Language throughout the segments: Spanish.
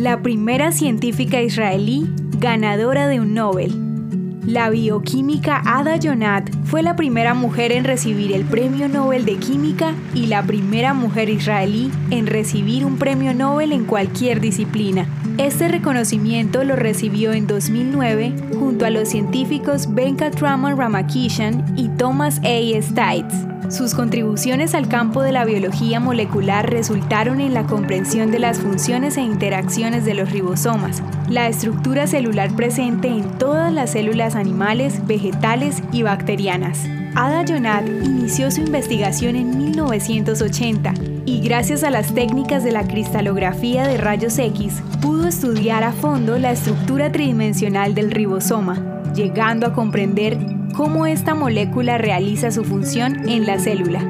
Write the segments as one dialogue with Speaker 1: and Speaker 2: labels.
Speaker 1: la primera científica israelí ganadora de un Nobel. La bioquímica Ada Jonat fue la primera mujer en recibir el Premio Nobel de Química y la primera mujer israelí en recibir un premio Nobel en cualquier disciplina. Este reconocimiento lo recibió en 2009 junto a los científicos Venkatraman Ramakishan y Thomas A. Stites. Sus contribuciones al campo de la biología molecular resultaron en la comprensión de las funciones e interacciones de los ribosomas, la estructura celular presente en todas las células animales, vegetales y bacterianas. Ada Jonat inició su investigación en 1980 y gracias a las técnicas de la cristalografía de rayos X pudo estudiar a fondo la estructura tridimensional del ribosoma, llegando a comprender cómo esta molécula realiza su función en la célula.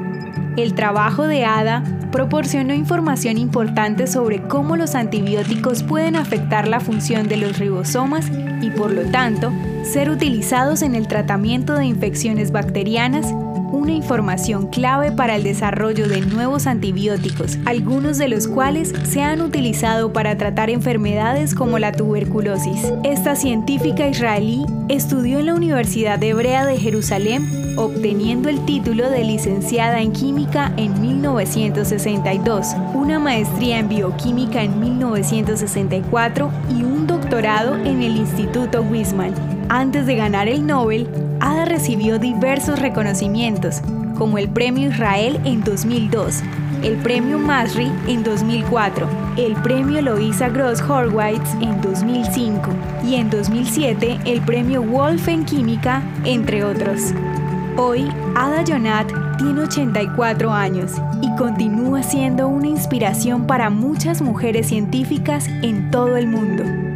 Speaker 1: El trabajo de ADA proporcionó información importante sobre cómo los antibióticos pueden afectar la función de los ribosomas y por lo tanto ser utilizados en el tratamiento de infecciones bacterianas una información clave para el desarrollo de nuevos antibióticos, algunos de los cuales se han utilizado para tratar enfermedades como la tuberculosis. Esta científica israelí estudió en la Universidad Hebrea de Jerusalén, obteniendo el título de licenciada en química en 1962, una maestría en bioquímica en 1964 y un doctorado en el Instituto Wisman. Antes de ganar el Nobel, Ada recibió diversos reconocimientos, como el Premio Israel en 2002, el Premio Masri en 2004, el Premio Louisa Gross Horwitz en 2005 y en 2007 el Premio Wolf en Química, entre otros. Hoy, Ada Jonat tiene 84 años y continúa siendo una inspiración para muchas mujeres científicas en todo el mundo.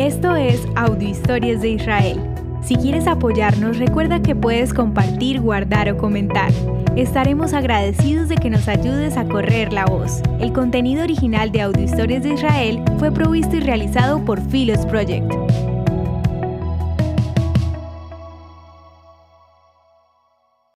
Speaker 1: Esto es Audio Historias de Israel. Si quieres apoyarnos, recuerda que puedes compartir, guardar o comentar. Estaremos agradecidos de que nos ayudes a correr la voz. El contenido original de Audio Historias de Israel fue provisto y realizado por Philos Project.